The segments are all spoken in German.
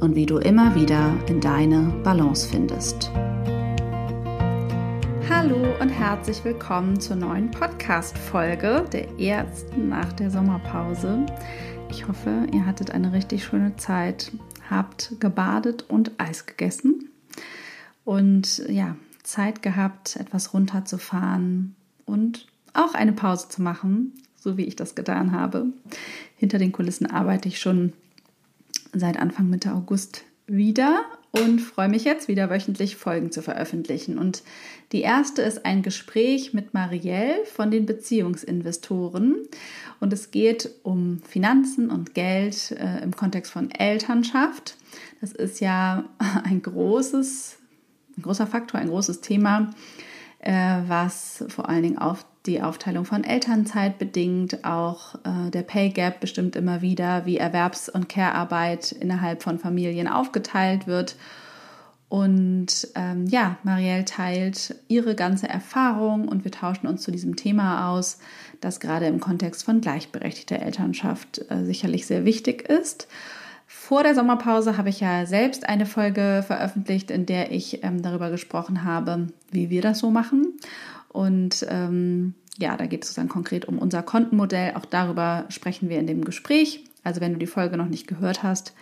und wie du immer wieder in deine Balance findest. Hallo und herzlich willkommen zur neuen Podcast-Folge, der ersten nach der Sommerpause. Ich hoffe, ihr hattet eine richtig schöne Zeit, habt gebadet und Eis gegessen und ja, Zeit gehabt, etwas runterzufahren und auch eine Pause zu machen, so wie ich das getan habe. Hinter den Kulissen arbeite ich schon seit Anfang Mitte August wieder und freue mich jetzt wieder wöchentlich Folgen zu veröffentlichen. Und die erste ist ein Gespräch mit Marielle von den Beziehungsinvestoren. Und es geht um Finanzen und Geld äh, im Kontext von Elternschaft. Das ist ja ein großes, ein großer Faktor, ein großes Thema, äh, was vor allen Dingen auf die Aufteilung von Elternzeit bedingt, auch äh, der Pay Gap bestimmt immer wieder, wie Erwerbs- und Care-Arbeit innerhalb von Familien aufgeteilt wird. Und ähm, ja, Marielle teilt ihre ganze Erfahrung und wir tauschen uns zu diesem Thema aus, das gerade im Kontext von gleichberechtigter Elternschaft äh, sicherlich sehr wichtig ist. Vor der Sommerpause habe ich ja selbst eine Folge veröffentlicht, in der ich ähm, darüber gesprochen habe, wie wir das so machen. Und ähm, ja, da geht es dann konkret um unser Kontenmodell. Auch darüber sprechen wir in dem Gespräch. Also wenn du die Folge noch nicht gehört hast,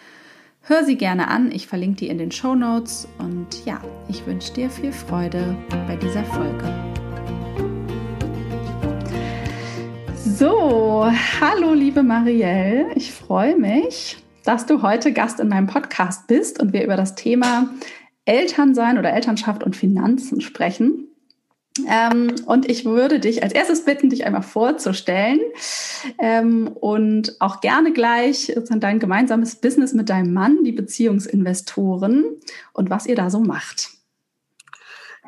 hör sie gerne an. Ich verlinke die in den Show Notes. Und ja, ich wünsche dir viel Freude bei dieser Folge. So, hallo liebe Marielle. Ich freue mich, dass du heute Gast in meinem Podcast bist und wir über das Thema Elternsein oder Elternschaft und Finanzen sprechen. Ähm, und ich würde dich als erstes bitten, dich einmal vorzustellen ähm, und auch gerne gleich dein gemeinsames Business mit deinem Mann, die Beziehungsinvestoren und was ihr da so macht.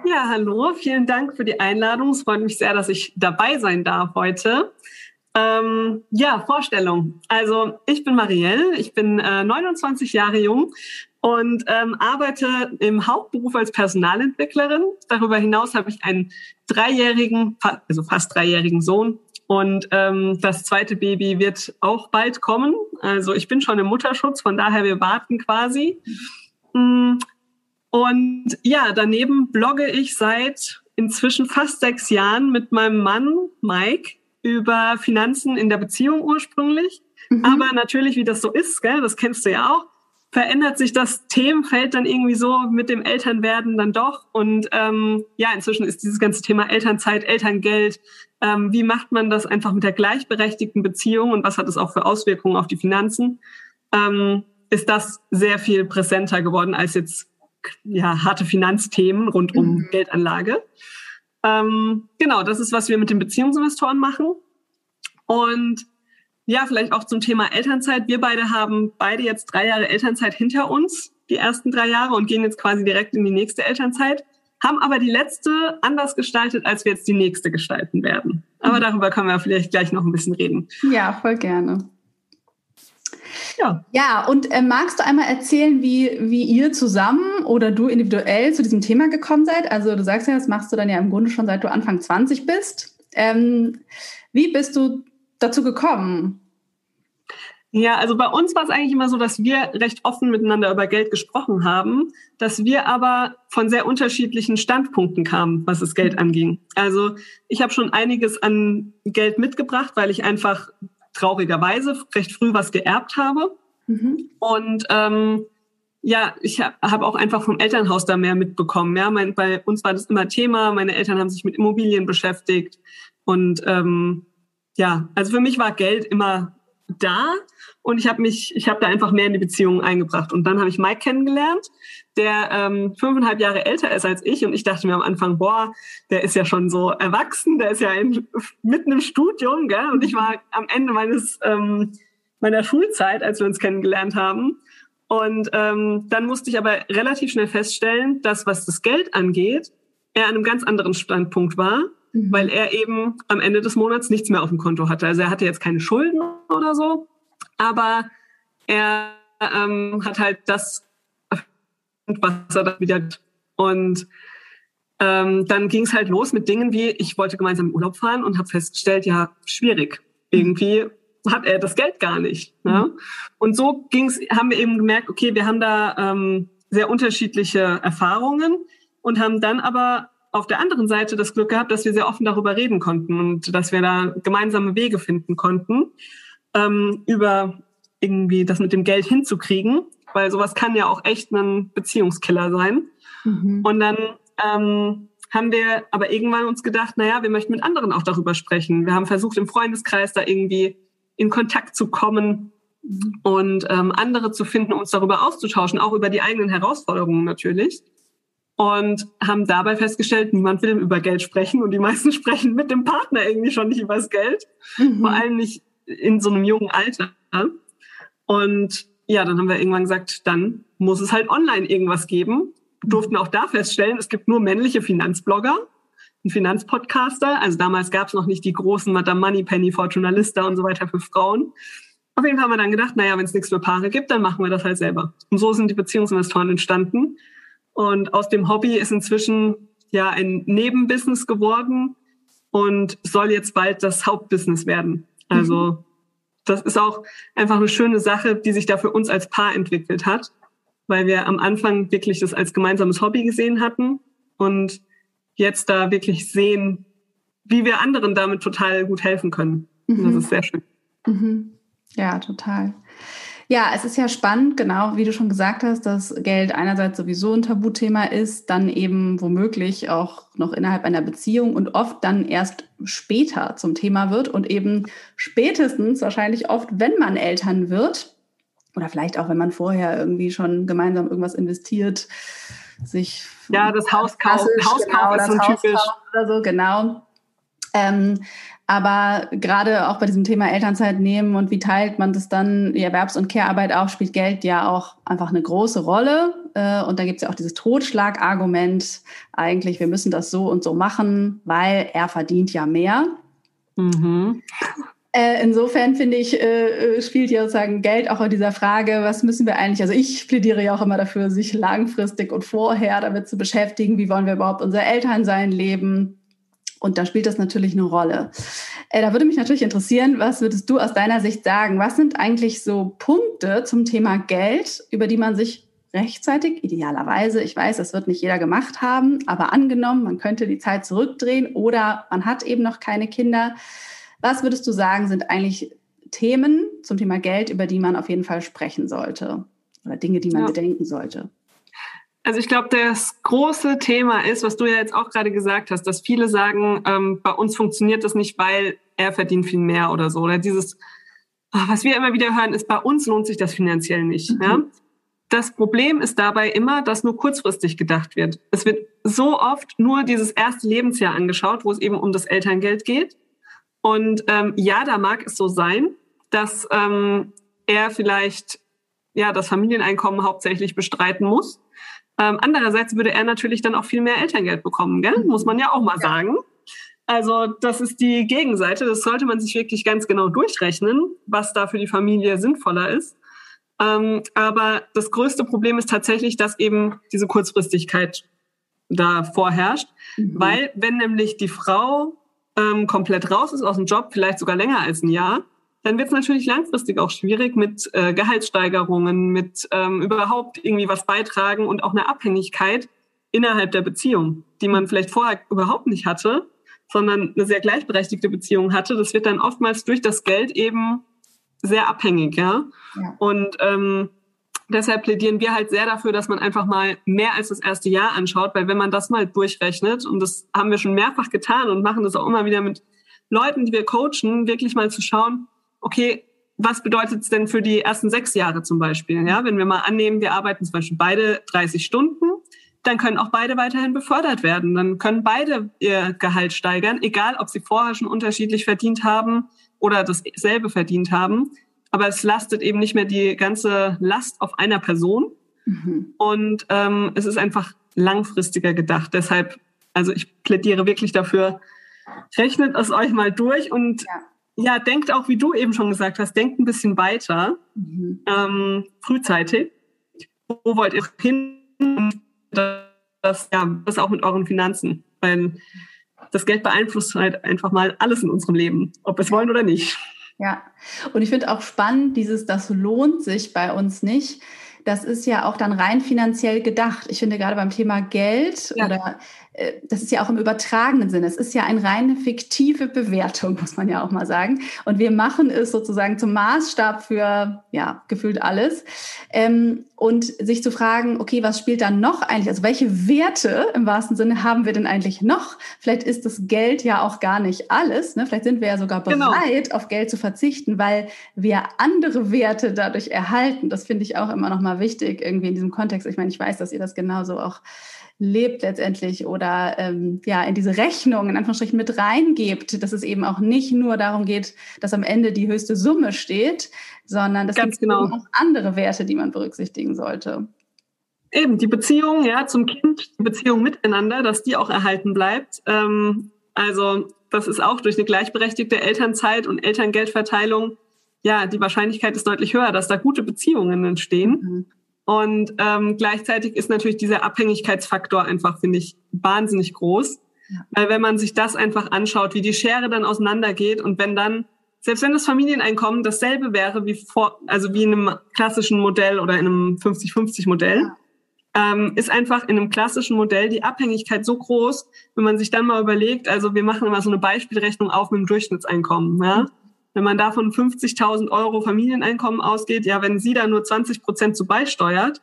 Ja, hallo, vielen Dank für die Einladung. Es freut mich sehr, dass ich dabei sein darf heute. Ähm, ja, Vorstellung. Also ich bin Marielle, ich bin äh, 29 Jahre jung, und ähm, arbeite im Hauptberuf als Personalentwicklerin. Darüber hinaus habe ich einen dreijährigen, also fast dreijährigen Sohn. Und ähm, das zweite Baby wird auch bald kommen. Also ich bin schon im Mutterschutz, von daher wir warten quasi. Mm, und ja, daneben blogge ich seit inzwischen fast sechs Jahren mit meinem Mann Mike über Finanzen in der Beziehung ursprünglich. Mhm. Aber natürlich, wie das so ist, gell, das kennst du ja auch, verändert sich das Themenfeld dann irgendwie so mit dem Elternwerden dann doch. Und ähm, ja, inzwischen ist dieses ganze Thema Elternzeit, Elterngeld, ähm, wie macht man das einfach mit der gleichberechtigten Beziehung und was hat es auch für Auswirkungen auf die Finanzen, ähm, ist das sehr viel präsenter geworden als jetzt ja, harte Finanzthemen rund um mhm. Geldanlage. Ähm, genau, das ist, was wir mit den Beziehungsinvestoren machen. Und ja, vielleicht auch zum Thema Elternzeit. Wir beide haben beide jetzt drei Jahre Elternzeit hinter uns, die ersten drei Jahre, und gehen jetzt quasi direkt in die nächste Elternzeit, haben aber die letzte anders gestaltet, als wir jetzt die nächste gestalten werden. Aber mhm. darüber können wir vielleicht gleich noch ein bisschen reden. Ja, voll gerne. Ja. ja, und äh, magst du einmal erzählen, wie, wie ihr zusammen oder du individuell zu diesem Thema gekommen seid? Also du sagst ja, das machst du dann ja im Grunde schon seit du Anfang 20 bist. Ähm, wie bist du dazu gekommen? Ja, also bei uns war es eigentlich immer so, dass wir recht offen miteinander über Geld gesprochen haben, dass wir aber von sehr unterschiedlichen Standpunkten kamen, was das Geld anging. Also ich habe schon einiges an Geld mitgebracht, weil ich einfach traurigerweise recht früh was geerbt habe. Mhm. Und ähm, ja, ich habe hab auch einfach vom Elternhaus da mehr mitbekommen. Ja, mein, bei uns war das immer Thema. Meine Eltern haben sich mit Immobilien beschäftigt und ähm, ja, also für mich war Geld immer da und ich habe mich, ich habe da einfach mehr in die Beziehung eingebracht. Und dann habe ich Mike kennengelernt, der ähm, fünfeinhalb Jahre älter ist als ich und ich dachte mir am Anfang, boah, der ist ja schon so erwachsen, der ist ja in, mitten im Studium, gell? Und ich war am Ende meines ähm, meiner Schulzeit, als wir uns kennengelernt haben. Und ähm, dann musste ich aber relativ schnell feststellen, dass was das Geld angeht, er an einem ganz anderen Standpunkt war, mhm. weil er eben am Ende des Monats nichts mehr auf dem Konto hatte. Also er hatte jetzt keine Schulden oder so, aber er ähm, hat halt das, was er dann wieder und ähm, dann ging es halt los mit Dingen wie, ich wollte gemeinsam in Urlaub fahren und habe festgestellt, ja, schwierig. Irgendwie hat er das Geld gar nicht. Ne? Mhm. Und so ging's, haben wir eben gemerkt, okay, wir haben da ähm, sehr unterschiedliche Erfahrungen und haben dann aber auf der anderen Seite das Glück gehabt, dass wir sehr offen darüber reden konnten und dass wir da gemeinsame Wege finden konnten, ähm, über irgendwie das mit dem Geld hinzukriegen, weil sowas kann ja auch echt ein Beziehungskiller sein. Mhm. Und dann ähm, haben wir aber irgendwann uns gedacht, naja, wir möchten mit anderen auch darüber sprechen. Wir haben versucht, im Freundeskreis da irgendwie in Kontakt zu kommen und ähm, andere zu finden, uns darüber auszutauschen, auch über die eigenen Herausforderungen natürlich. Und haben dabei festgestellt, niemand will über Geld sprechen und die meisten sprechen mit dem Partner irgendwie schon nicht über das Geld, mhm. vor allem nicht in so einem jungen Alter. Und ja, dann haben wir irgendwann gesagt, dann muss es halt online irgendwas geben. Wir durften auch da feststellen, es gibt nur männliche Finanzblogger ein Finanzpodcaster. Also damals gab es noch nicht die großen Madame Moneypenny, Fortuna Lista und so weiter für Frauen. Auf jeden Fall haben wir dann gedacht, naja, wenn es nichts für Paare gibt, dann machen wir das halt selber. Und so sind die Beziehungsinvestoren entstanden. Und aus dem Hobby ist inzwischen ja ein Nebenbusiness geworden und soll jetzt bald das Hauptbusiness werden. Also mhm. das ist auch einfach eine schöne Sache, die sich da für uns als Paar entwickelt hat, weil wir am Anfang wirklich das als gemeinsames Hobby gesehen hatten und jetzt da wirklich sehen, wie wir anderen damit total gut helfen können. Mhm. Das ist sehr schön. Mhm. Ja, total. Ja, es ist ja spannend, genau wie du schon gesagt hast, dass Geld einerseits sowieso ein Tabuthema ist, dann eben womöglich auch noch innerhalb einer Beziehung und oft dann erst später zum Thema wird und eben spätestens wahrscheinlich oft, wenn man Eltern wird oder vielleicht auch, wenn man vorher irgendwie schon gemeinsam irgendwas investiert, sich ja das Haus kaufen, Hauskauf genau, ist so typisch oder so genau. Ähm, aber gerade auch bei diesem Thema Elternzeit nehmen und wie teilt man das dann, die Erwerbs- und Care-Arbeit auch, spielt Geld ja auch einfach eine große Rolle. Äh, und da gibt es ja auch dieses Totschlagargument, eigentlich, wir müssen das so und so machen, weil er verdient ja mehr. Mhm. Äh, insofern finde ich, äh, äh, spielt ja sozusagen Geld auch in dieser Frage, was müssen wir eigentlich, also ich plädiere ja auch immer dafür, sich langfristig und vorher damit zu beschäftigen, wie wollen wir überhaupt unser Elternsein leben. Und da spielt das natürlich eine Rolle. Äh, da würde mich natürlich interessieren, was würdest du aus deiner Sicht sagen? Was sind eigentlich so Punkte zum Thema Geld, über die man sich rechtzeitig, idealerweise, ich weiß, das wird nicht jeder gemacht haben, aber angenommen, man könnte die Zeit zurückdrehen oder man hat eben noch keine Kinder, was würdest du sagen, sind eigentlich Themen zum Thema Geld, über die man auf jeden Fall sprechen sollte? Oder Dinge, die man ja. bedenken sollte? Also ich glaube, das große Thema ist, was du ja jetzt auch gerade gesagt hast, dass viele sagen, ähm, bei uns funktioniert das nicht, weil er verdient viel mehr oder so. Oder dieses, ach, was wir immer wieder hören, ist, bei uns lohnt sich das finanziell nicht. Mhm. Ja? Das Problem ist dabei immer, dass nur kurzfristig gedacht wird. Es wird so oft nur dieses erste Lebensjahr angeschaut, wo es eben um das Elterngeld geht. Und ähm, ja, da mag es so sein, dass ähm, er vielleicht ja das Familieneinkommen hauptsächlich bestreiten muss. Ähm, andererseits würde er natürlich dann auch viel mehr Elterngeld bekommen, gell? muss man ja auch mal ja. sagen. Also das ist die Gegenseite. Das sollte man sich wirklich ganz genau durchrechnen, was da für die Familie sinnvoller ist. Ähm, aber das größte Problem ist tatsächlich, dass eben diese Kurzfristigkeit da vorherrscht, mhm. weil wenn nämlich die Frau ähm, komplett raus ist aus dem Job, vielleicht sogar länger als ein Jahr, dann wird es natürlich langfristig auch schwierig mit äh, Gehaltssteigerungen, mit ähm, überhaupt irgendwie was beitragen und auch eine Abhängigkeit innerhalb der Beziehung, die man vielleicht vorher überhaupt nicht hatte, sondern eine sehr gleichberechtigte Beziehung hatte. Das wird dann oftmals durch das Geld eben sehr abhängig, ja. ja. Und ähm, deshalb plädieren wir halt sehr dafür, dass man einfach mal mehr als das erste Jahr anschaut, weil wenn man das mal durchrechnet, und das haben wir schon mehrfach getan und machen das auch immer wieder mit Leuten, die wir coachen, wirklich mal zu schauen, okay, was bedeutet es denn für die ersten sechs Jahre zum Beispiel? Ja, wenn wir mal annehmen, wir arbeiten zum Beispiel beide 30 Stunden, dann können auch beide weiterhin befördert werden. Dann können beide ihr Gehalt steigern, egal ob sie vorher schon unterschiedlich verdient haben oder dasselbe verdient haben. Aber es lastet eben nicht mehr die ganze Last auf einer Person. Mhm. Und ähm, es ist einfach langfristiger gedacht. Deshalb, also ich plädiere wirklich dafür, rechnet es euch mal durch und ja ja, denkt auch, wie du eben schon gesagt hast, denkt ein bisschen weiter, mhm. ähm, frühzeitig. Wo wollt ihr hin? Das, ja, das auch mit euren Finanzen. Weil das Geld beeinflusst halt einfach mal alles in unserem Leben, ob wir es wollen oder nicht. Ja, und ich finde auch spannend, dieses, das lohnt sich bei uns nicht. Das ist ja auch dann rein finanziell gedacht. Ich finde gerade beim Thema Geld ja. oder das ist ja auch im übertragenen Sinne. Es ist ja eine reine fiktive Bewertung, muss man ja auch mal sagen. Und wir machen es sozusagen zum Maßstab für, ja, gefühlt alles. Ähm, und sich zu fragen, okay, was spielt da noch eigentlich? Also welche Werte im wahrsten Sinne haben wir denn eigentlich noch? Vielleicht ist das Geld ja auch gar nicht alles. Ne? Vielleicht sind wir ja sogar genau. bereit, genau. auf Geld zu verzichten, weil wir andere Werte dadurch erhalten. Das finde ich auch immer noch mal wichtig irgendwie in diesem Kontext. Ich meine, ich weiß, dass ihr das genauso auch lebt letztendlich oder ähm, ja in diese Rechnung in Anführungsstrichen mit reingebt, dass es eben auch nicht nur darum geht, dass am Ende die höchste Summe steht, sondern dass es genau. auch andere Werte, die man berücksichtigen sollte. Eben die Beziehung ja zum Kind, die Beziehung miteinander, dass die auch erhalten bleibt. Ähm, also das ist auch durch eine gleichberechtigte Elternzeit und Elterngeldverteilung ja die Wahrscheinlichkeit ist deutlich höher, dass da gute Beziehungen entstehen. Mhm. Und ähm, gleichzeitig ist natürlich dieser Abhängigkeitsfaktor einfach, finde ich, wahnsinnig groß. Ja. Weil wenn man sich das einfach anschaut, wie die Schere dann auseinandergeht und wenn dann, selbst wenn das Familieneinkommen dasselbe wäre wie vor, also wie in einem klassischen Modell oder in einem 50-50-Modell, ja. ähm, ist einfach in einem klassischen Modell die Abhängigkeit so groß, wenn man sich dann mal überlegt, also wir machen immer so eine Beispielrechnung auf mit dem Durchschnittseinkommen, ja. Mhm wenn man davon 50.000 Euro Familieneinkommen ausgeht, ja, wenn sie da nur 20 Prozent zu beisteuert,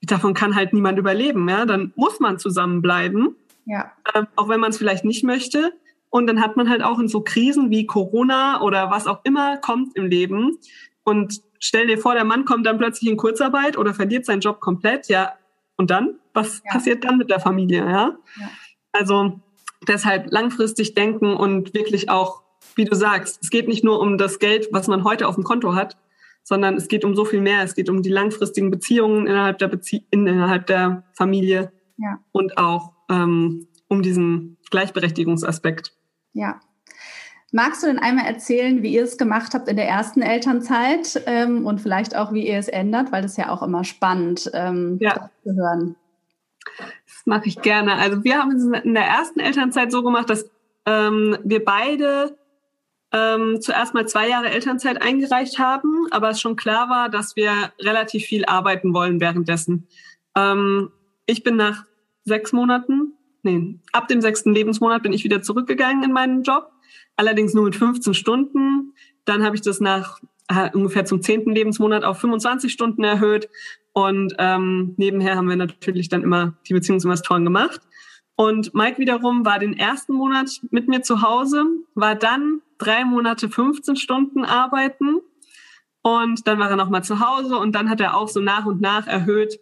davon kann halt niemand überleben, ja, dann muss man zusammenbleiben, ja. äh, auch wenn man es vielleicht nicht möchte. Und dann hat man halt auch in so Krisen wie Corona oder was auch immer kommt im Leben. Und stell dir vor, der Mann kommt dann plötzlich in Kurzarbeit oder verliert seinen Job komplett, ja. Und dann? Was ja. passiert dann mit der Familie, ja? ja? Also deshalb langfristig denken und wirklich auch wie du sagst, es geht nicht nur um das Geld, was man heute auf dem Konto hat, sondern es geht um so viel mehr. Es geht um die langfristigen Beziehungen innerhalb der, Bezie innerhalb der Familie ja. und auch ähm, um diesen Gleichberechtigungsaspekt. Ja. Magst du denn einmal erzählen, wie ihr es gemacht habt in der ersten Elternzeit ähm, und vielleicht auch, wie ihr es ändert, weil das ist ja auch immer spannend ähm, ja. zu hören. Das mache ich gerne. Also wir haben es in der ersten Elternzeit so gemacht, dass ähm, wir beide ähm, zuerst mal zwei Jahre Elternzeit eingereicht haben, aber es schon klar war, dass wir relativ viel arbeiten wollen währenddessen. Ähm, ich bin nach sechs Monaten, nee, ab dem sechsten Lebensmonat bin ich wieder zurückgegangen in meinen Job, allerdings nur mit 15 Stunden. Dann habe ich das nach äh, ungefähr zum zehnten Lebensmonat auf 25 Stunden erhöht und ähm, nebenher haben wir natürlich dann immer die Beziehungsinvestoren gemacht. Und Mike wiederum war den ersten Monat mit mir zu Hause, war dann drei Monate 15 Stunden arbeiten und dann war er nochmal zu Hause und dann hat er auch so nach und nach erhöht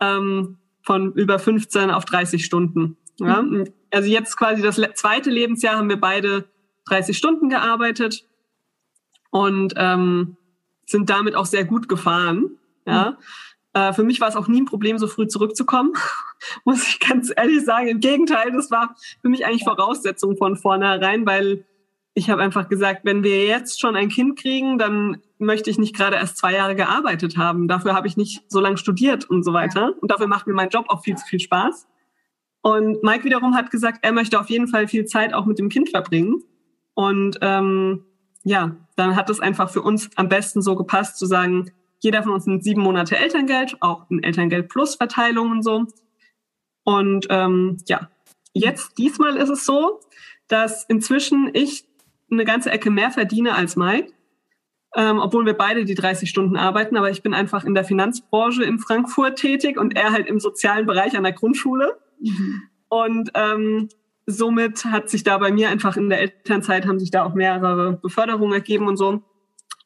ähm, von über 15 auf 30 Stunden. Ja? Mhm. Also jetzt quasi das zweite Lebensjahr haben wir beide 30 Stunden gearbeitet und ähm, sind damit auch sehr gut gefahren. Ja? Mhm. Äh, für mich war es auch nie ein Problem, so früh zurückzukommen, muss ich ganz ehrlich sagen. Im Gegenteil, das war für mich eigentlich Voraussetzung von vornherein, weil ich habe einfach gesagt, wenn wir jetzt schon ein Kind kriegen, dann möchte ich nicht gerade erst zwei Jahre gearbeitet haben. Dafür habe ich nicht so lange studiert und so weiter. Und dafür macht mir mein Job auch viel zu viel Spaß. Und Mike wiederum hat gesagt, er möchte auf jeden Fall viel Zeit auch mit dem Kind verbringen. Und ähm, ja, dann hat es einfach für uns am besten so gepasst zu sagen, jeder von uns nimmt sieben Monate Elterngeld, auch ein Elterngeld plus Verteilung und so. Und ähm, ja, jetzt diesmal ist es so, dass inzwischen ich eine ganze Ecke mehr verdiene als Mike. ähm, obwohl wir beide die 30 Stunden arbeiten, aber ich bin einfach in der Finanzbranche in Frankfurt tätig und er halt im sozialen Bereich an der Grundschule. Mhm. Und ähm, somit hat sich da bei mir einfach in der Elternzeit haben sich da auch mehrere Beförderungen ergeben und so.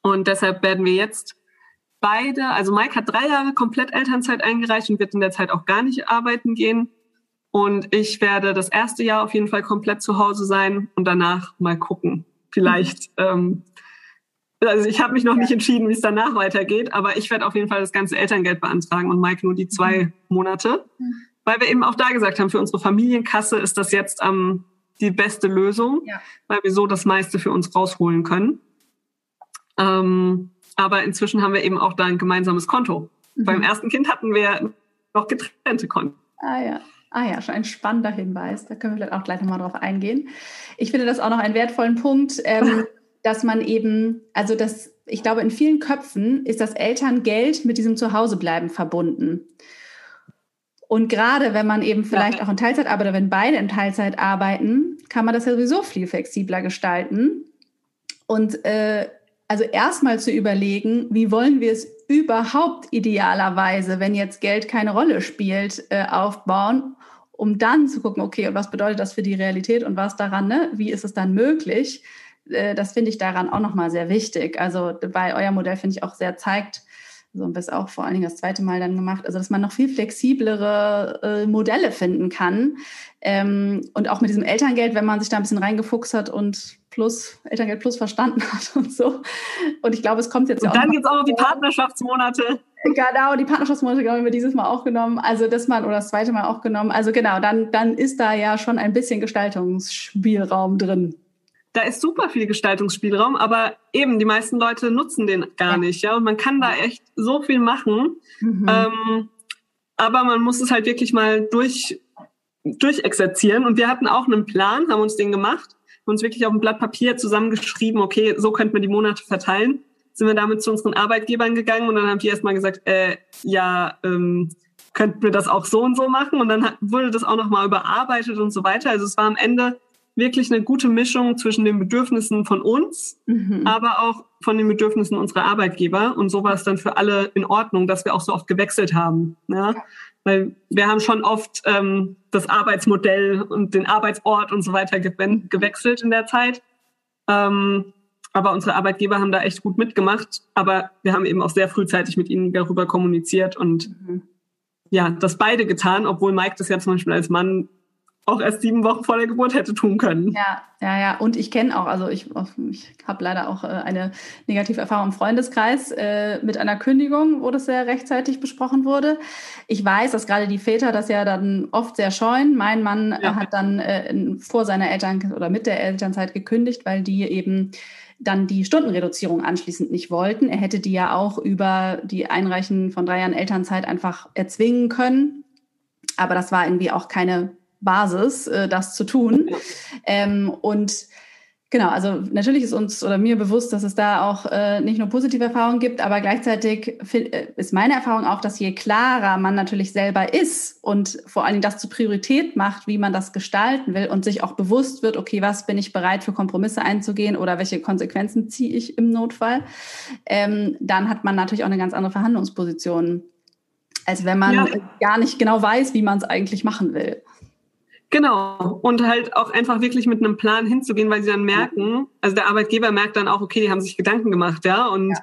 Und deshalb werden wir jetzt beide, also Mike hat drei Jahre komplett Elternzeit eingereicht und wird in der Zeit auch gar nicht arbeiten gehen. Und ich werde das erste Jahr auf jeden Fall komplett zu Hause sein und danach mal gucken. Vielleicht, ähm, also ich habe mich noch nicht entschieden, wie es danach weitergeht, aber ich werde auf jeden Fall das ganze Elterngeld beantragen und Mike nur die zwei mhm. Monate. Mhm. Weil wir eben auch da gesagt haben, für unsere Familienkasse ist das jetzt ähm, die beste Lösung, ja. weil wir so das meiste für uns rausholen können. Ähm, aber inzwischen haben wir eben auch da ein gemeinsames Konto. Mhm. Beim ersten Kind hatten wir noch getrennte Konten. Ah ja. Ah ja, schon ein spannender Hinweis. Da können wir vielleicht auch gleich nochmal drauf eingehen. Ich finde das auch noch einen wertvollen Punkt, ähm, dass man eben, also das, ich glaube, in vielen Köpfen ist das Elterngeld mit diesem Zuhausebleiben verbunden. Und gerade wenn man eben vielleicht ja. auch in Teilzeit arbeitet, wenn beide in Teilzeit arbeiten, kann man das ja sowieso viel flexibler gestalten. Und äh, also erstmal zu überlegen, wie wollen wir es überhaupt idealerweise, wenn jetzt Geld keine Rolle spielt, äh, aufbauen, um dann zu gucken, okay, und was bedeutet das für die Realität und was daran, ne? wie ist es dann möglich? Äh, das finde ich daran auch nochmal sehr wichtig. Also bei euer Modell finde ich auch sehr zeigt, so haben wir es auch vor allen Dingen das zweite Mal dann gemacht, also dass man noch viel flexiblere äh, Modelle finden kann. Ähm, und auch mit diesem Elterngeld, wenn man sich da ein bisschen reingefuchst hat und plus, Elterngeld plus verstanden hat und so. Und ich glaube, es kommt jetzt und auch. Dann gibt es auch noch die Partnerschaftsmonate. Genau, die Partnerschaftsmonate genau, haben wir dieses Mal auch genommen. Also das Mal oder das zweite Mal auch genommen. Also genau, dann, dann ist da ja schon ein bisschen Gestaltungsspielraum drin da ist super viel Gestaltungsspielraum, aber eben die meisten Leute nutzen den gar nicht, ja. Und man kann da echt so viel machen, mhm. ähm, aber man muss es halt wirklich mal durch durchexerzieren. Und wir hatten auch einen Plan, haben uns den gemacht, haben uns wirklich auf ein Blatt Papier zusammengeschrieben, okay, so könnten wir die Monate verteilen. Sind wir damit zu unseren Arbeitgebern gegangen und dann haben die erstmal gesagt, äh, ja, ähm, könnten wir das auch so und so machen? Und dann wurde das auch nochmal überarbeitet und so weiter. Also es war am Ende wirklich eine gute Mischung zwischen den Bedürfnissen von uns, mhm. aber auch von den Bedürfnissen unserer Arbeitgeber. Und so war es dann für alle in Ordnung, dass wir auch so oft gewechselt haben. Ja? Weil wir haben schon oft ähm, das Arbeitsmodell und den Arbeitsort und so weiter ge gewechselt in der Zeit. Ähm, aber unsere Arbeitgeber haben da echt gut mitgemacht. Aber wir haben eben auch sehr frühzeitig mit ihnen darüber kommuniziert und mhm. ja, das beide getan, obwohl Mike das ja zum Beispiel als Mann auch erst sieben Wochen vor der Geburt hätte tun können. Ja, ja, ja. Und ich kenne auch, also ich, ich habe leider auch äh, eine negative Erfahrung im Freundeskreis äh, mit einer Kündigung, wo das sehr rechtzeitig besprochen wurde. Ich weiß, dass gerade die Väter das ja dann oft sehr scheuen. Mein Mann äh, ja. hat dann äh, vor seiner Eltern oder mit der Elternzeit gekündigt, weil die eben dann die Stundenreduzierung anschließend nicht wollten. Er hätte die ja auch über die Einreichen von drei Jahren Elternzeit einfach erzwingen können. Aber das war irgendwie auch keine Basis, äh, das zu tun. Ähm, und genau, also natürlich ist uns oder mir bewusst, dass es da auch äh, nicht nur positive Erfahrungen gibt, aber gleichzeitig äh, ist meine Erfahrung auch, dass je klarer man natürlich selber ist und vor allen Dingen das zur Priorität macht, wie man das gestalten will und sich auch bewusst wird, okay, was bin ich bereit für Kompromisse einzugehen oder welche Konsequenzen ziehe ich im Notfall, ähm, dann hat man natürlich auch eine ganz andere Verhandlungsposition, als wenn man ja. gar nicht genau weiß, wie man es eigentlich machen will. Genau. Und halt auch einfach wirklich mit einem Plan hinzugehen, weil sie dann merken, also der Arbeitgeber merkt dann auch, okay, die haben sich Gedanken gemacht, ja, und ja.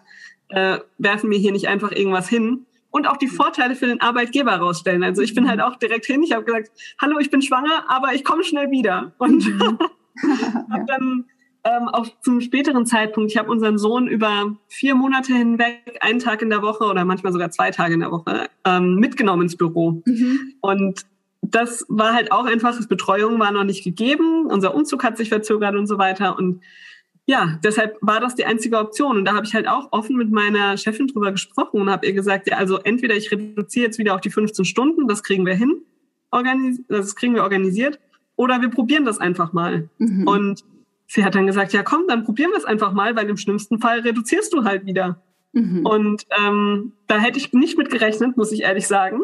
Äh, werfen mir hier nicht einfach irgendwas hin. Und auch die Vorteile für den Arbeitgeber rausstellen. Also ich bin halt auch direkt hin. Ich habe gesagt, hallo, ich bin schwanger, aber ich komme schnell wieder. Und mhm. habe dann ähm, auch zum späteren Zeitpunkt, ich habe unseren Sohn über vier Monate hinweg, einen Tag in der Woche oder manchmal sogar zwei Tage in der Woche, ähm, mitgenommen ins Büro. Mhm. Und das war halt auch einfach, das Betreuung war noch nicht gegeben, unser Umzug hat sich verzögert und so weiter. Und ja, deshalb war das die einzige Option. Und da habe ich halt auch offen mit meiner Chefin drüber gesprochen und habe ihr gesagt, ja, also entweder ich reduziere jetzt wieder auf die 15 Stunden, das kriegen wir hin, das kriegen wir organisiert, oder wir probieren das einfach mal. Mhm. Und sie hat dann gesagt, ja komm, dann probieren wir es einfach mal, weil im schlimmsten Fall reduzierst du halt wieder. Mhm. Und ähm, da hätte ich nicht mit gerechnet, muss ich ehrlich sagen.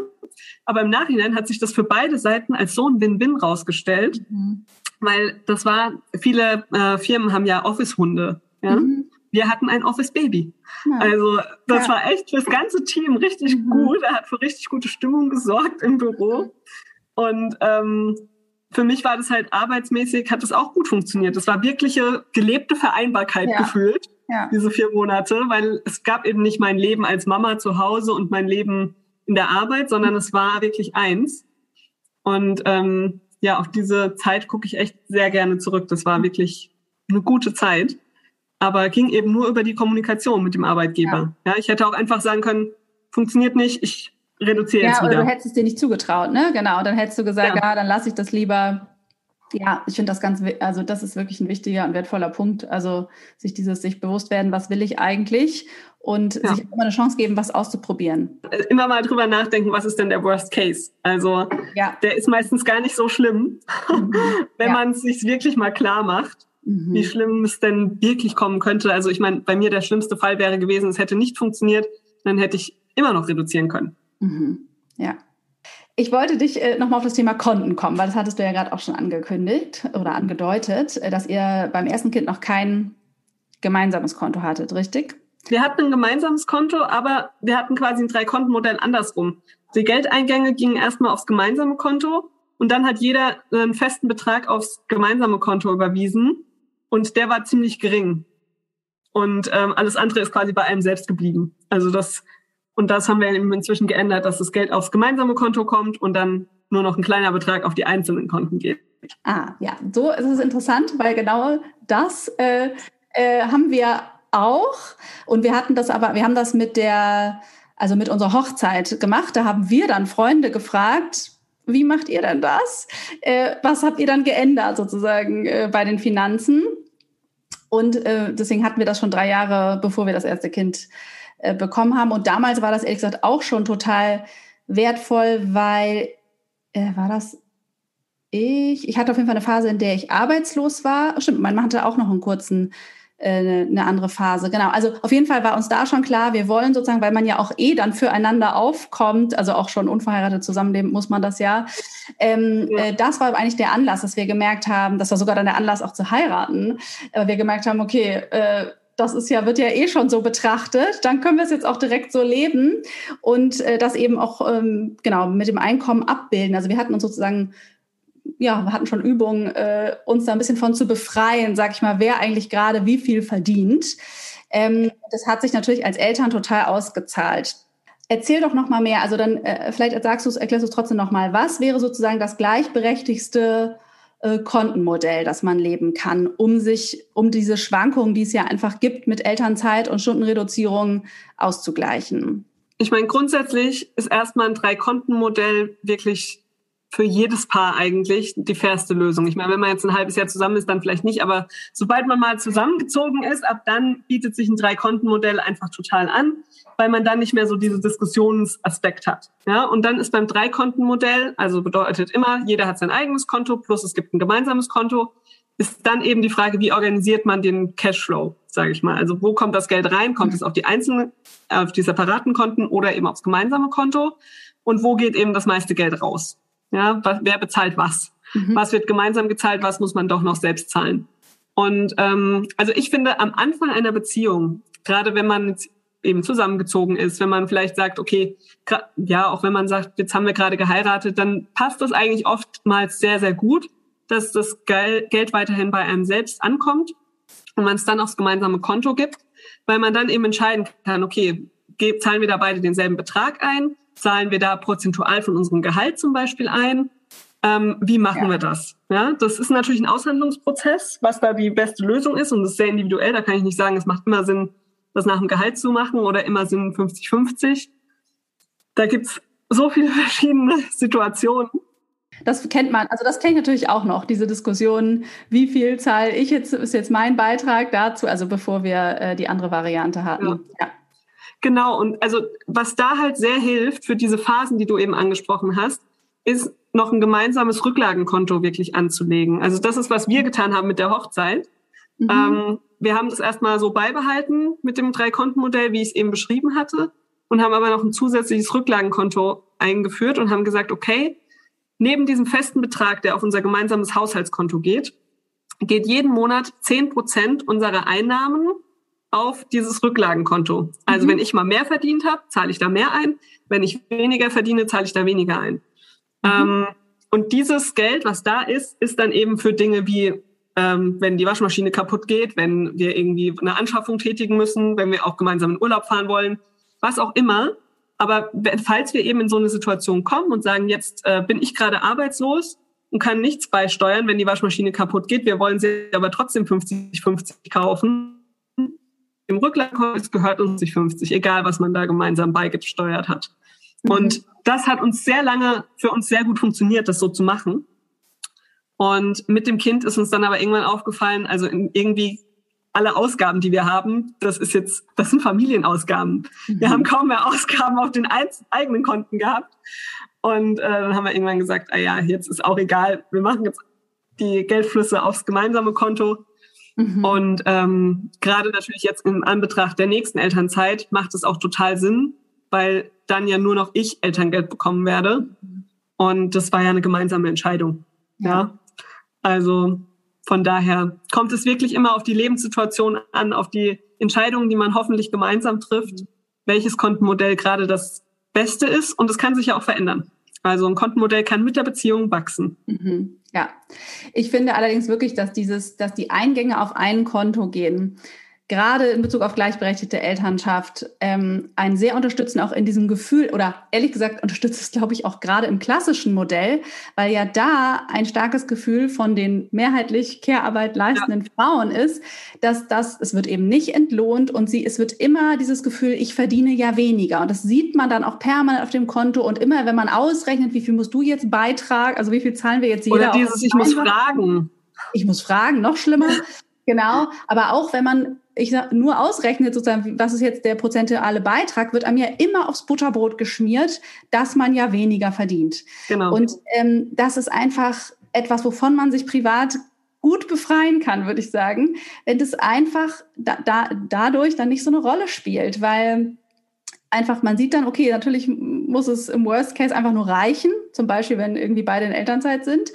Aber im Nachhinein hat sich das für beide Seiten als so ein Win-Win rausgestellt, mhm. weil das war, viele äh, Firmen haben ja Office-Hunde. Ja? Mhm. wir hatten ein Office Baby. Ja. Also das ja. war echt fürs ganze Team richtig mhm. gut. Er hat für richtig gute Stimmung gesorgt im Büro. Und ähm, für mich war das halt arbeitsmäßig, hat das auch gut funktioniert. Das war wirkliche gelebte Vereinbarkeit ja. gefühlt, ja. diese vier Monate, weil es gab eben nicht mein Leben als Mama zu Hause und mein Leben in der Arbeit, sondern es war wirklich eins. Und ähm, ja, auf diese Zeit gucke ich echt sehr gerne zurück. Das war wirklich eine gute Zeit, aber ging eben nur über die Kommunikation mit dem Arbeitgeber. Ja, ja ich hätte auch einfach sagen können, funktioniert nicht, ich reduziere ja, jetzt wieder. Ja, oder du hättest es dir nicht zugetraut, ne? Genau, dann hättest du gesagt, ja, ah, dann lasse ich das lieber. Ja, ich finde das ganz, also das ist wirklich ein wichtiger und wertvoller Punkt. Also sich dieses, sich bewusst werden, was will ich eigentlich und ja. sich immer eine Chance geben, was auszuprobieren. Immer mal drüber nachdenken, was ist denn der Worst Case? Also ja. der ist meistens gar nicht so schlimm, mhm. wenn ja. man es sich wirklich mal klar macht. Mhm. Wie schlimm es denn wirklich kommen könnte. Also ich meine, bei mir der schlimmste Fall wäre gewesen, es hätte nicht funktioniert, dann hätte ich immer noch reduzieren können. Mhm. Ja. Ich wollte dich äh, nochmal auf das Thema Konten kommen, weil das hattest du ja gerade auch schon angekündigt oder angedeutet, äh, dass ihr beim ersten Kind noch kein gemeinsames Konto hattet, richtig? Wir hatten ein gemeinsames Konto, aber wir hatten quasi ein Drei-Konten-Modell andersrum. Die Geldeingänge gingen erstmal aufs gemeinsame Konto und dann hat jeder einen festen Betrag aufs gemeinsame Konto überwiesen und der war ziemlich gering. Und ähm, alles andere ist quasi bei einem selbst geblieben. Also das und das haben wir inzwischen geändert, dass das Geld aufs gemeinsame Konto kommt und dann nur noch ein kleiner Betrag auf die einzelnen Konten geht. Ah, ja, so ist es interessant, weil genau das äh, äh, haben wir auch. Und wir hatten das aber, wir haben das mit der, also mit unserer Hochzeit gemacht. Da haben wir dann Freunde gefragt, wie macht ihr denn das? Äh, was habt ihr dann geändert sozusagen äh, bei den Finanzen? Und äh, deswegen hatten wir das schon drei Jahre, bevor wir das erste Kind äh, bekommen haben. Und damals war das ehrlich gesagt auch schon total wertvoll, weil, äh, war das ich? Ich hatte auf jeden Fall eine Phase, in der ich arbeitslos war. Stimmt, mein Mann hatte auch noch einen kurzen äh, eine andere Phase. Genau. Also auf jeden Fall war uns da schon klar, wir wollen sozusagen, weil man ja auch eh dann füreinander aufkommt, also auch schon unverheiratet zusammenleben muss man das ja. Ähm, ja. Äh, das war eigentlich der Anlass, dass wir gemerkt haben, das war sogar dann der Anlass auch zu heiraten. Äh, wir gemerkt haben, okay, äh, das ist ja, wird ja eh schon so betrachtet, dann können wir es jetzt auch direkt so leben und äh, das eben auch ähm, genau mit dem Einkommen abbilden. Also wir hatten uns sozusagen, ja, wir hatten schon Übungen, äh, uns da ein bisschen von zu befreien, sag ich mal, wer eigentlich gerade wie viel verdient. Ähm, das hat sich natürlich als Eltern total ausgezahlt. Erzähl doch noch mal mehr. Also dann äh, vielleicht sagst du es, erklärst du es trotzdem noch mal. Was wäre sozusagen das gleichberechtigste äh, Kontenmodell, das man leben kann, um sich, um diese Schwankungen, die es ja einfach gibt, mit Elternzeit und Stundenreduzierung auszugleichen? Ich meine, grundsätzlich ist erstmal ein Drei-Konten-Modell wirklich für jedes Paar eigentlich die fairste Lösung. Ich meine, wenn man jetzt ein halbes Jahr zusammen ist, dann vielleicht nicht, aber sobald man mal zusammengezogen ist, ab dann bietet sich ein Drei-Konten-Modell einfach total an, weil man dann nicht mehr so diese Diskussionsaspekt hat. Ja, und dann ist beim Drei-Konten-Modell, also bedeutet immer, jeder hat sein eigenes Konto, plus es gibt ein gemeinsames Konto, ist dann eben die Frage, wie organisiert man den Cashflow, sage ich mal. Also wo kommt das Geld rein? Kommt es auf die einzelnen, auf die separaten Konten oder eben aufs gemeinsame Konto? Und wo geht eben das meiste Geld raus? Ja, wer bezahlt was? Mhm. Was wird gemeinsam gezahlt? Was muss man doch noch selbst zahlen? Und ähm, also ich finde, am Anfang einer Beziehung, gerade wenn man eben zusammengezogen ist, wenn man vielleicht sagt, okay, ja, auch wenn man sagt, jetzt haben wir gerade geheiratet, dann passt das eigentlich oftmals sehr, sehr gut, dass das Geld weiterhin bei einem selbst ankommt und man es dann aufs gemeinsame Konto gibt, weil man dann eben entscheiden kann, okay, zahlen wir da beide denselben Betrag ein Zahlen wir da prozentual von unserem Gehalt zum Beispiel ein? Ähm, wie machen ja. wir das? Ja, das ist natürlich ein Aushandlungsprozess, was da die beste Lösung ist und das ist sehr individuell. Da kann ich nicht sagen, es macht immer Sinn, das nach dem Gehalt zu machen oder immer Sinn 50-50. Da gibt's so viele verschiedene Situationen. Das kennt man, also das kenne ich natürlich auch noch, diese Diskussion, wie viel zahle ich jetzt, ist jetzt mein Beitrag dazu, also bevor wir äh, die andere Variante hatten. Ja. ja. Genau, und also was da halt sehr hilft für diese Phasen, die du eben angesprochen hast, ist noch ein gemeinsames Rücklagenkonto wirklich anzulegen. Also das ist, was wir getan haben mit der Hochzeit. Mhm. Ähm, wir haben das erstmal so beibehalten mit dem Drei-Konten-Modell, wie ich es eben beschrieben hatte, und haben aber noch ein zusätzliches Rücklagenkonto eingeführt und haben gesagt, okay, neben diesem festen Betrag, der auf unser gemeinsames Haushaltskonto geht, geht jeden Monat zehn Prozent unserer Einnahmen auf dieses Rücklagenkonto. Also mhm. wenn ich mal mehr verdient habe, zahle ich da mehr ein. Wenn ich weniger verdiene, zahle ich da weniger ein. Mhm. Ähm, und dieses Geld, was da ist, ist dann eben für Dinge wie, ähm, wenn die Waschmaschine kaputt geht, wenn wir irgendwie eine Anschaffung tätigen müssen, wenn wir auch gemeinsam in Urlaub fahren wollen, was auch immer. Aber falls wir eben in so eine Situation kommen und sagen, jetzt äh, bin ich gerade arbeitslos und kann nichts beisteuern, wenn die Waschmaschine kaputt geht, wir wollen sie aber trotzdem 50-50 kaufen. Im Rücklagenkonto gehört uns 50, egal was man da gemeinsam beigesteuert hat. Mhm. Und das hat uns sehr lange für uns sehr gut funktioniert, das so zu machen. Und mit dem Kind ist uns dann aber irgendwann aufgefallen, also irgendwie alle Ausgaben, die wir haben, das ist jetzt, das sind Familienausgaben. Mhm. Wir haben kaum mehr Ausgaben auf den eigenen Konten gehabt. Und äh, dann haben wir irgendwann gesagt, ah ja, jetzt ist auch egal, wir machen jetzt die Geldflüsse aufs gemeinsame Konto. Mhm. Und ähm, gerade natürlich jetzt in Anbetracht der nächsten Elternzeit macht es auch total Sinn, weil dann ja nur noch ich Elterngeld bekommen werde. Mhm. Und das war ja eine gemeinsame Entscheidung. Ja. ja. Also von daher kommt es wirklich immer auf die Lebenssituation an, auf die Entscheidungen, die man hoffentlich gemeinsam trifft, welches Kontenmodell gerade das Beste ist. Und es kann sich ja auch verändern. Also ein Kontenmodell kann mit der Beziehung wachsen. Mhm. Ja, ich finde allerdings wirklich, dass dieses, dass die Eingänge auf ein Konto gehen, gerade in Bezug auf gleichberechtigte Elternschaft ähm, ein sehr unterstützen, auch in diesem Gefühl, oder ehrlich gesagt unterstützt es, glaube ich, auch gerade im klassischen Modell, weil ja da ein starkes Gefühl von den mehrheitlich Care-Arbeit leistenden ja. Frauen ist, dass das, es wird eben nicht entlohnt und sie, es wird immer dieses Gefühl, ich verdiene ja weniger. Und das sieht man dann auch permanent auf dem Konto und immer, wenn man ausrechnet, wie viel musst du jetzt beitragen, also wie viel zahlen wir jetzt jeder. Oder dieses, ich muss fragen. Ich muss fragen, noch schlimmer. Genau, aber auch wenn man ich sag, nur ausrechnet, sozusagen, was ist jetzt der prozentuale Beitrag, wird einem ja immer aufs Butterbrot geschmiert, dass man ja weniger verdient. Genau. Und ähm, das ist einfach etwas, wovon man sich privat gut befreien kann, würde ich sagen, wenn das einfach da, da, dadurch dann nicht so eine Rolle spielt, weil einfach, man sieht dann, okay, natürlich muss es im Worst Case einfach nur reichen, zum Beispiel, wenn irgendwie beide in Elternzeit sind.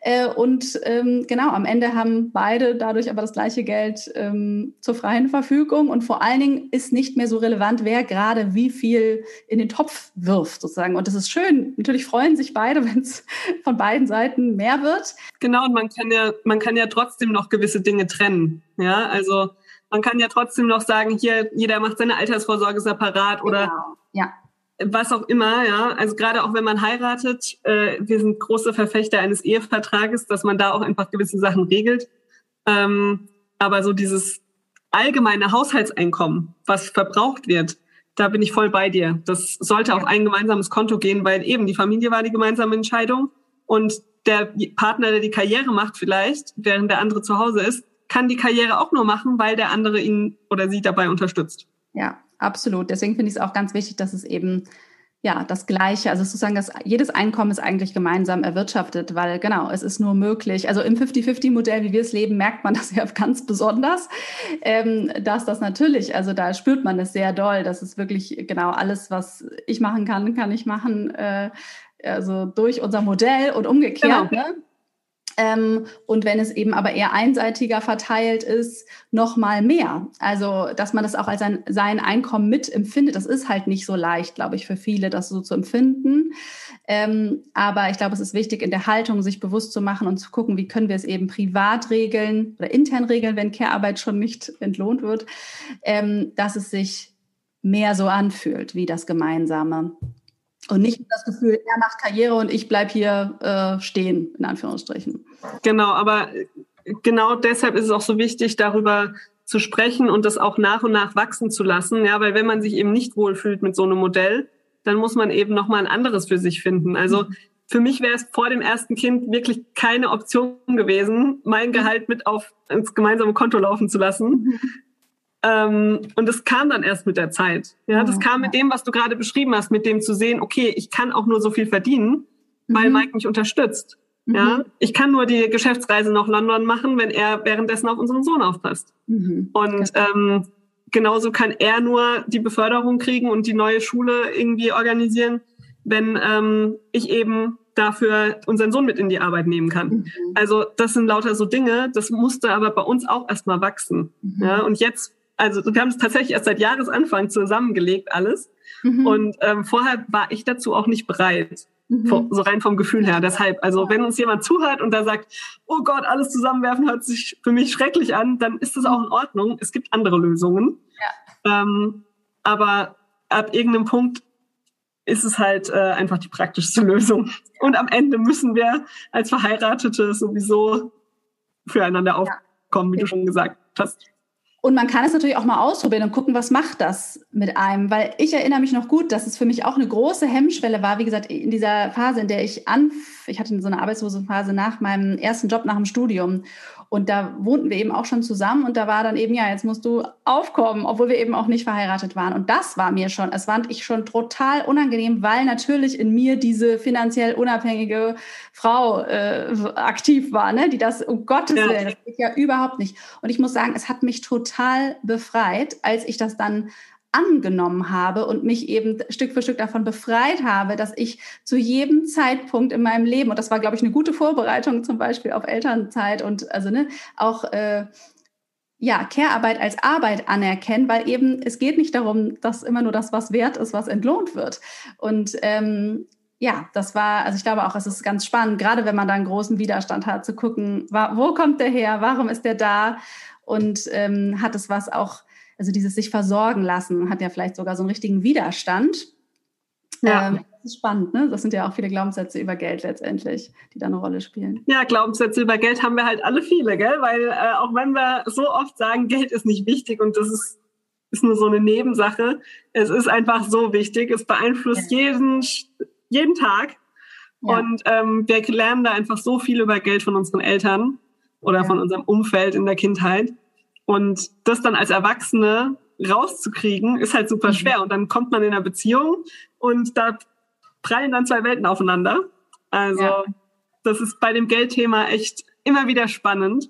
Äh, und ähm, genau, am Ende haben beide dadurch aber das gleiche Geld ähm, zur freien Verfügung. Und vor allen Dingen ist nicht mehr so relevant, wer gerade wie viel in den Topf wirft, sozusagen. Und das ist schön. Natürlich freuen sich beide, wenn es von beiden Seiten mehr wird. Genau, und man kann ja, man kann ja trotzdem noch gewisse Dinge trennen. Ja, also man kann ja trotzdem noch sagen, hier, jeder macht seine Altersvorsorge separat oder genau. ja was auch immer, ja. Also gerade auch wenn man heiratet, äh, wir sind große Verfechter eines Ehevertrages, dass man da auch einfach gewisse Sachen regelt. Ähm, aber so dieses allgemeine Haushaltseinkommen, was verbraucht wird, da bin ich voll bei dir. Das sollte auf ein gemeinsames Konto gehen, weil eben die Familie war die gemeinsame Entscheidung und der Partner, der die Karriere macht vielleicht, während der andere zu Hause ist, kann die Karriere auch nur machen, weil der andere ihn oder sie dabei unterstützt. Ja, absolut. Deswegen finde ich es auch ganz wichtig, dass es eben ja, das Gleiche, also sozusagen, dass jedes Einkommen ist eigentlich gemeinsam erwirtschaftet, weil genau, es ist nur möglich. Also im 50-50-Modell, wie wir es leben, merkt man das ja ganz besonders, ähm, dass das natürlich, also da spürt man es sehr doll, dass es wirklich genau alles, was ich machen kann, kann ich machen, äh, also durch unser Modell und umgekehrt. Genau. Ne? Ähm, und wenn es eben aber eher einseitiger verteilt ist, noch mal mehr. Also, dass man das auch als ein, sein Einkommen mitempfindet, das ist halt nicht so leicht, glaube ich, für viele, das so zu empfinden. Ähm, aber ich glaube, es ist wichtig, in der Haltung sich bewusst zu machen und zu gucken, wie können wir es eben privat regeln oder intern regeln, wenn Care-Arbeit schon nicht entlohnt wird, ähm, dass es sich mehr so anfühlt wie das Gemeinsame. Und nicht das Gefühl, er macht Karriere und ich bleibe hier äh, stehen, in Anführungsstrichen. Genau, aber genau deshalb ist es auch so wichtig, darüber zu sprechen und das auch nach und nach wachsen zu lassen. Ja, weil wenn man sich eben nicht wohlfühlt mit so einem Modell, dann muss man eben nochmal ein anderes für sich finden. Also für mich wäre es vor dem ersten Kind wirklich keine Option gewesen, mein Gehalt mit auf ins gemeinsame Konto laufen zu lassen. Ähm, und das kam dann erst mit der Zeit. Ja, das kam mit dem, was du gerade beschrieben hast, mit dem zu sehen, okay, ich kann auch nur so viel verdienen, weil mhm. Mike mich unterstützt. Mhm. Ja, ich kann nur die Geschäftsreise nach London machen, wenn er währenddessen auf unseren Sohn aufpasst. Mhm. Und ähm, genauso kann er nur die Beförderung kriegen und die neue Schule irgendwie organisieren, wenn ähm, ich eben dafür unseren Sohn mit in die Arbeit nehmen kann. Mhm. Also das sind lauter so Dinge, das musste aber bei uns auch erstmal wachsen. Mhm. Ja, und jetzt also wir haben es tatsächlich erst seit Jahresanfang zusammengelegt alles. Mhm. Und ähm, vorher war ich dazu auch nicht bereit. Mhm. So rein vom Gefühl her. Deshalb, also wenn uns jemand zuhört und da sagt, oh Gott, alles zusammenwerfen hört sich für mich schrecklich an, dann ist das auch in Ordnung. Es gibt andere Lösungen. Ja. Ähm, aber ab irgendeinem Punkt ist es halt äh, einfach die praktischste Lösung. Und am Ende müssen wir als Verheiratete sowieso füreinander aufkommen, wie du schon gesagt hast. Und man kann es natürlich auch mal ausprobieren und gucken, was macht das mit einem. Weil ich erinnere mich noch gut, dass es für mich auch eine große Hemmschwelle war. Wie gesagt, in dieser Phase, in der ich an, ich hatte so eine arbeitslose Phase nach meinem ersten Job nach dem Studium. Und da wohnten wir eben auch schon zusammen und da war dann eben, ja, jetzt musst du aufkommen, obwohl wir eben auch nicht verheiratet waren. Und das war mir schon, es fand ich schon total unangenehm, weil natürlich in mir diese finanziell unabhängige Frau äh, aktiv war, ne? die das, um Gottes ja. Willen, das geht ja überhaupt nicht. Und ich muss sagen, es hat mich total befreit, als ich das dann angenommen habe und mich eben Stück für Stück davon befreit habe, dass ich zu jedem Zeitpunkt in meinem Leben, und das war, glaube ich, eine gute Vorbereitung zum Beispiel auf Elternzeit und also ne, auch äh, ja, Care-Arbeit als Arbeit anerkennen, weil eben es geht nicht darum, dass immer nur das, was wert ist, was entlohnt wird. Und ähm, ja, das war, also ich glaube auch, es ist ganz spannend, gerade wenn man da einen großen Widerstand hat, zu gucken, wo kommt der her, warum ist der da und ähm, hat es was auch also dieses sich versorgen lassen hat ja vielleicht sogar so einen richtigen Widerstand. Ja. Ähm, das ist spannend, ne? Das sind ja auch viele Glaubenssätze über Geld letztendlich, die da eine Rolle spielen. Ja, Glaubenssätze über Geld haben wir halt alle viele, gell? Weil äh, auch wenn wir so oft sagen, Geld ist nicht wichtig und das ist, ist nur so eine Nebensache, es ist einfach so wichtig. Es beeinflusst ja. jeden, jeden Tag. Ja. Und ähm, wir lernen da einfach so viel über Geld von unseren Eltern oder ja. von unserem Umfeld in der Kindheit. Und das dann als Erwachsene rauszukriegen, ist halt super mhm. schwer. Und dann kommt man in einer Beziehung und da prallen dann zwei Welten aufeinander. Also ja. das ist bei dem Geldthema echt immer wieder spannend,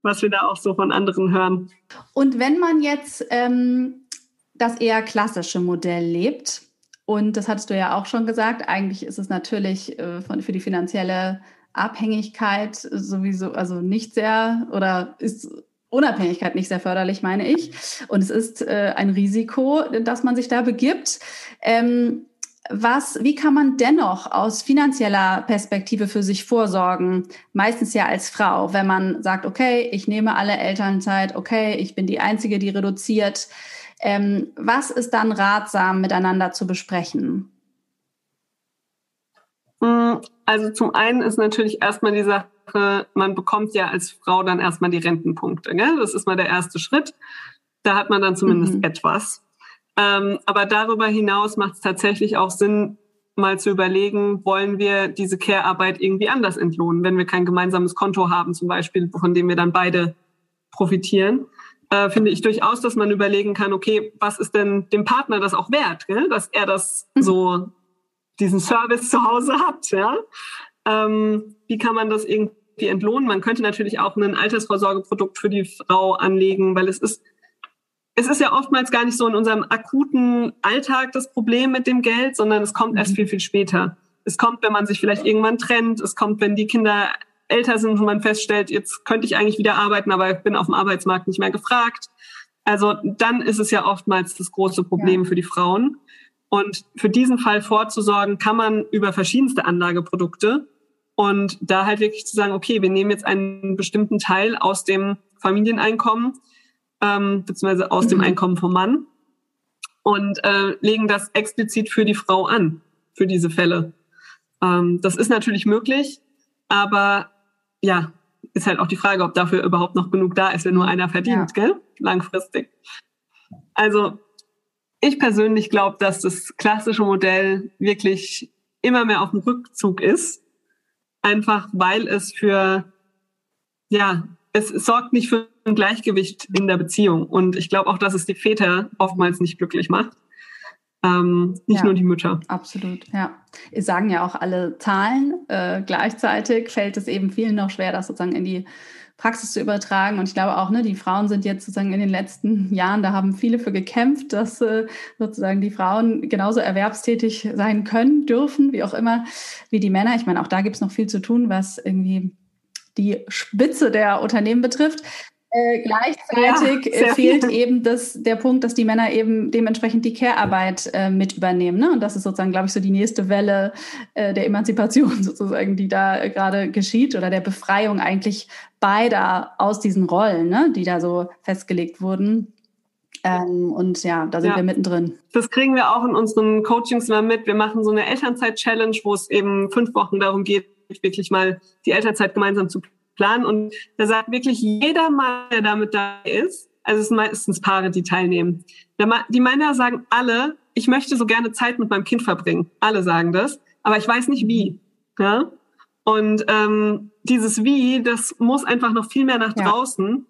was wir da auch so von anderen hören. Und wenn man jetzt ähm, das eher klassische Modell lebt, und das hattest du ja auch schon gesagt, eigentlich ist es natürlich äh, von, für die finanzielle Abhängigkeit sowieso, also nicht sehr oder ist Unabhängigkeit nicht sehr förderlich, meine ich. Und es ist äh, ein Risiko, dass man sich da begibt. Ähm, was, wie kann man dennoch aus finanzieller Perspektive für sich vorsorgen? Meistens ja als Frau, wenn man sagt, okay, ich nehme alle Elternzeit, okay, ich bin die Einzige, die reduziert. Ähm, was ist dann ratsam miteinander zu besprechen? Hm, also zum einen ist natürlich erstmal die Sache, Sache, man bekommt ja als Frau dann erstmal die Rentenpunkte. Gell? Das ist mal der erste Schritt. Da hat man dann zumindest mhm. etwas. Ähm, aber darüber hinaus macht es tatsächlich auch Sinn, mal zu überlegen, wollen wir diese Care-Arbeit irgendwie anders entlohnen, wenn wir kein gemeinsames Konto haben, zum Beispiel, von dem wir dann beide profitieren. Äh, finde ich durchaus, dass man überlegen kann, okay, was ist denn dem Partner das auch wert, gell? dass er das mhm. so diesen Service zu Hause hat, ja. Ähm, wie kann man das irgendwie entlohnen? Man könnte natürlich auch ein Altersvorsorgeprodukt für die Frau anlegen, weil es ist, es ist ja oftmals gar nicht so in unserem akuten Alltag das Problem mit dem Geld, sondern es kommt erst mhm. viel, viel später. Es kommt, wenn man sich vielleicht irgendwann trennt. Es kommt, wenn die Kinder älter sind und man feststellt, jetzt könnte ich eigentlich wieder arbeiten, aber ich bin auf dem Arbeitsmarkt nicht mehr gefragt. Also dann ist es ja oftmals das große Problem ja. für die Frauen. Und für diesen Fall vorzusorgen, kann man über verschiedenste Anlageprodukte und da halt wirklich zu sagen, okay, wir nehmen jetzt einen bestimmten Teil aus dem Familieneinkommen, ähm, beziehungsweise aus mhm. dem Einkommen vom Mann und äh, legen das explizit für die Frau an, für diese Fälle. Ähm, das ist natürlich möglich, aber ja, ist halt auch die Frage, ob dafür überhaupt noch genug da ist, wenn nur einer verdient, ja. gell? Langfristig. Also ich persönlich glaube, dass das klassische Modell wirklich immer mehr auf dem Rückzug ist einfach weil es für, ja, es sorgt nicht für ein Gleichgewicht in der Beziehung. Und ich glaube auch, dass es die Väter oftmals nicht glücklich macht. Ähm, nicht ja, nur die Mütter. Absolut, ja. Es sagen ja auch alle Zahlen. Äh, gleichzeitig fällt es eben vielen noch schwer, das sozusagen in die Praxis zu übertragen. Und ich glaube auch, ne, die Frauen sind jetzt sozusagen in den letzten Jahren, da haben viele für gekämpft, dass äh, sozusagen die Frauen genauso erwerbstätig sein können, dürfen, wie auch immer, wie die Männer. Ich meine, auch da gibt es noch viel zu tun, was irgendwie die Spitze der Unternehmen betrifft. Äh, gleichzeitig ja, äh, fehlt eben das, der Punkt, dass die Männer eben dementsprechend die Care-Arbeit äh, mit übernehmen. Ne? Und das ist sozusagen, glaube ich, so die nächste Welle äh, der Emanzipation sozusagen, die da äh, gerade geschieht oder der Befreiung eigentlich beider aus diesen Rollen, ne? die da so festgelegt wurden. Ähm, und ja, da sind ja. wir mittendrin. Das kriegen wir auch in unseren Coachings mal mit. Wir machen so eine Elternzeit-Challenge, wo es eben fünf Wochen darum geht, wirklich mal die Elternzeit gemeinsam zu planen. Und da sagt wirklich jeder Mann, der damit da ist, also es sind meistens Paare, die teilnehmen. Die Männer sagen alle, ich möchte so gerne Zeit mit meinem Kind verbringen. Alle sagen das, aber ich weiß nicht wie. Ja? Und ähm, dieses Wie, das muss einfach noch viel mehr nach draußen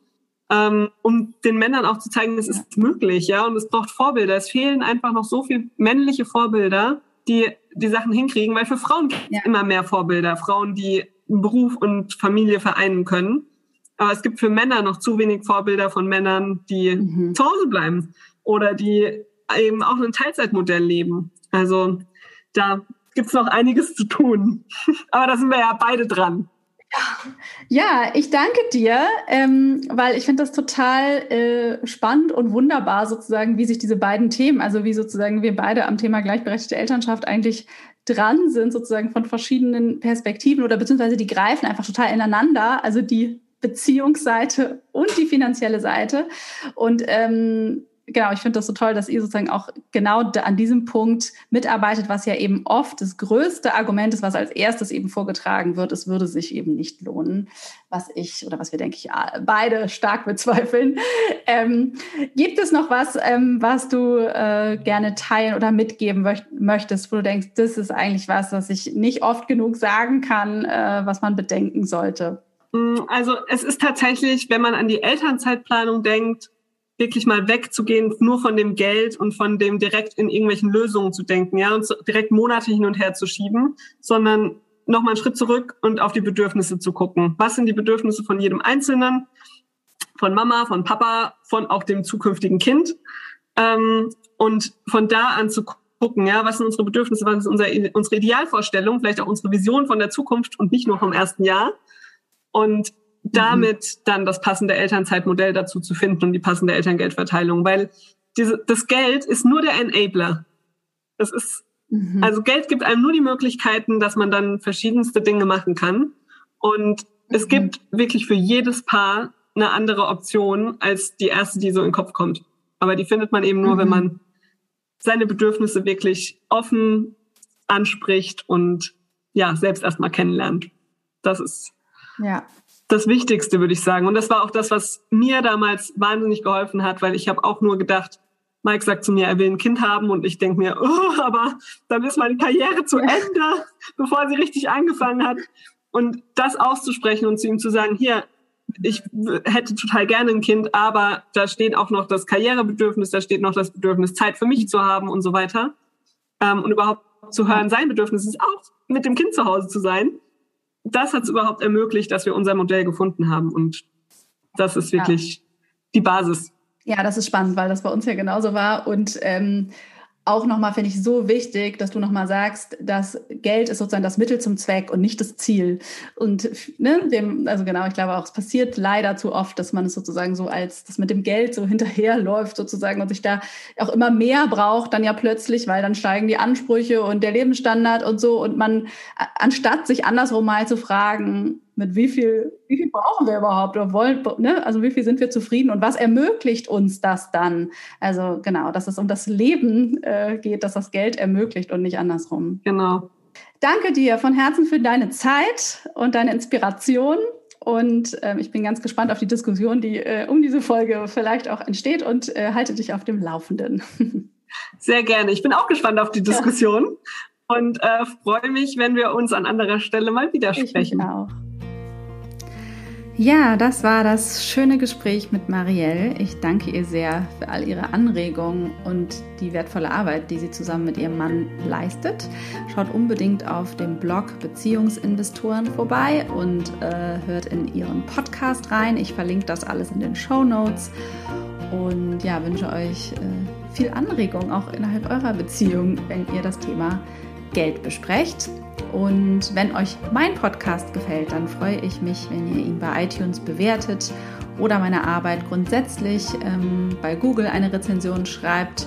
ähm, um den Männern auch zu zeigen, es ist möglich, ja, und es braucht Vorbilder. Es fehlen einfach noch so viele männliche Vorbilder, die die Sachen hinkriegen, weil für Frauen gibt es ja. immer mehr Vorbilder, Frauen, die Beruf und Familie vereinen können. Aber es gibt für Männer noch zu wenig Vorbilder von Männern, die mhm. zu Hause bleiben oder die eben auch ein Teilzeitmodell leben. Also da gibt's noch einiges zu tun. Aber da sind wir ja beide dran. Ja, ich danke dir, ähm, weil ich finde das total äh, spannend und wunderbar sozusagen, wie sich diese beiden Themen, also wie sozusagen wir beide am Thema gleichberechtigte Elternschaft eigentlich dran sind, sozusagen von verschiedenen Perspektiven oder beziehungsweise die greifen einfach total ineinander, also die Beziehungsseite und die finanzielle Seite. Und ähm, genau, ich finde das so toll, dass ihr sozusagen auch genau an diesem Punkt mitarbeitet, was ja eben oft das größte Argument ist, was als erstes eben vorgetragen wird. Es würde sich eben nicht lohnen, was ich oder was wir, denke ich, beide stark bezweifeln. Ähm, gibt es noch was, ähm, was du äh, gerne teilen oder mitgeben möchtest, wo du denkst, das ist eigentlich was, was ich nicht oft genug sagen kann, äh, was man bedenken sollte? Mm, also es ist tatsächlich, wenn man an die Elternzeitplanung denkt, wirklich mal wegzugehen, nur von dem Geld und von dem direkt in irgendwelchen Lösungen zu denken, ja, und direkt Monate hin und her zu schieben, sondern nochmal einen Schritt zurück und auf die Bedürfnisse zu gucken. Was sind die Bedürfnisse von jedem Einzelnen, von Mama, von Papa, von auch dem zukünftigen Kind? Ähm, und von da an zu gucken, ja, was sind unsere Bedürfnisse, was ist unser, unsere Idealvorstellung, vielleicht auch unsere Vision von der Zukunft und nicht nur vom ersten Jahr. Und damit mhm. dann das passende Elternzeitmodell dazu zu finden und die passende Elterngeldverteilung, weil diese, das Geld ist nur der Enabler. Das ist, mhm. also Geld gibt einem nur die Möglichkeiten, dass man dann verschiedenste Dinge machen kann. Und mhm. es gibt wirklich für jedes Paar eine andere Option als die erste, die so in den Kopf kommt. Aber die findet man eben nur, wenn mhm. man seine Bedürfnisse wirklich offen anspricht und ja, selbst erstmal kennenlernt. Das ist ja das Wichtigste, würde ich sagen. Und das war auch das, was mir damals wahnsinnig geholfen hat, weil ich habe auch nur gedacht, Mike sagt zu mir, er will ein Kind haben und ich denke mir, oh, aber dann ist meine Karriere zu Ende, bevor sie richtig angefangen hat. Und das auszusprechen und zu ihm zu sagen, hier, ich hätte total gerne ein Kind, aber da steht auch noch das Karrierebedürfnis, da steht noch das Bedürfnis, Zeit für mich zu haben und so weiter. Ähm, und überhaupt zu hören, sein Bedürfnis ist auch, mit dem Kind zu Hause zu sein das hat es überhaupt ermöglicht, dass wir unser Modell gefunden haben. Und das ist wirklich ja. die Basis. Ja, das ist spannend, weil das bei uns ja genauso war. Und ähm, auch nochmal finde ich so wichtig, dass du nochmal sagst, dass Geld ist sozusagen das Mittel zum Zweck und nicht das Ziel. Und ne, dem, also genau, ich glaube auch, es passiert leider zu oft, dass man es sozusagen so als, das mit dem Geld so hinterherläuft sozusagen und sich da auch immer mehr braucht, dann ja plötzlich, weil dann steigen die Ansprüche und der Lebensstandard und so und man, anstatt sich andersrum mal zu fragen, mit wie viel, wie viel brauchen wir überhaupt oder wollen, ne? also wie viel sind wir zufrieden und was ermöglicht uns das dann? Also genau, dass es um das Leben äh, geht, dass das Geld ermöglicht und nicht andersrum. Genau. Danke dir von Herzen für deine Zeit und deine Inspiration. Und äh, ich bin ganz gespannt auf die Diskussion, die äh, um diese Folge vielleicht auch entsteht und äh, halte dich auf dem Laufenden. Sehr gerne. Ich bin auch gespannt auf die Diskussion ja. und äh, freue mich, wenn wir uns an anderer Stelle mal widersprechen. Ich auch. Ja, das war das schöne Gespräch mit Marielle. Ich danke ihr sehr für all ihre Anregungen und die wertvolle Arbeit, die sie zusammen mit ihrem Mann leistet. Schaut unbedingt auf dem Blog Beziehungsinvestoren vorbei und äh, hört in ihren Podcast rein. Ich verlinke das alles in den Show Notes und ja, wünsche euch äh, viel Anregung auch innerhalb eurer Beziehung, wenn ihr das Thema Geld besprecht. Und wenn euch mein Podcast gefällt, dann freue ich mich, wenn ihr ihn bei iTunes bewertet oder meine Arbeit grundsätzlich ähm, bei Google eine Rezension schreibt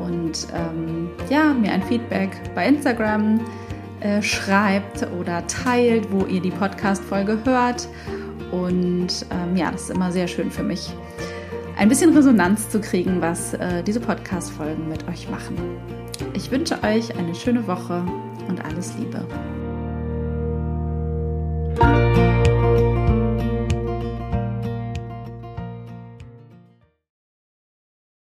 und ähm, ja, mir ein Feedback bei Instagram äh, schreibt oder teilt, wo ihr die Podcast-Folge hört. Und ähm, ja, das ist immer sehr schön für mich, ein bisschen Resonanz zu kriegen, was äh, diese Podcast-Folgen mit euch machen. Ich wünsche euch eine schöne Woche und alles Liebe.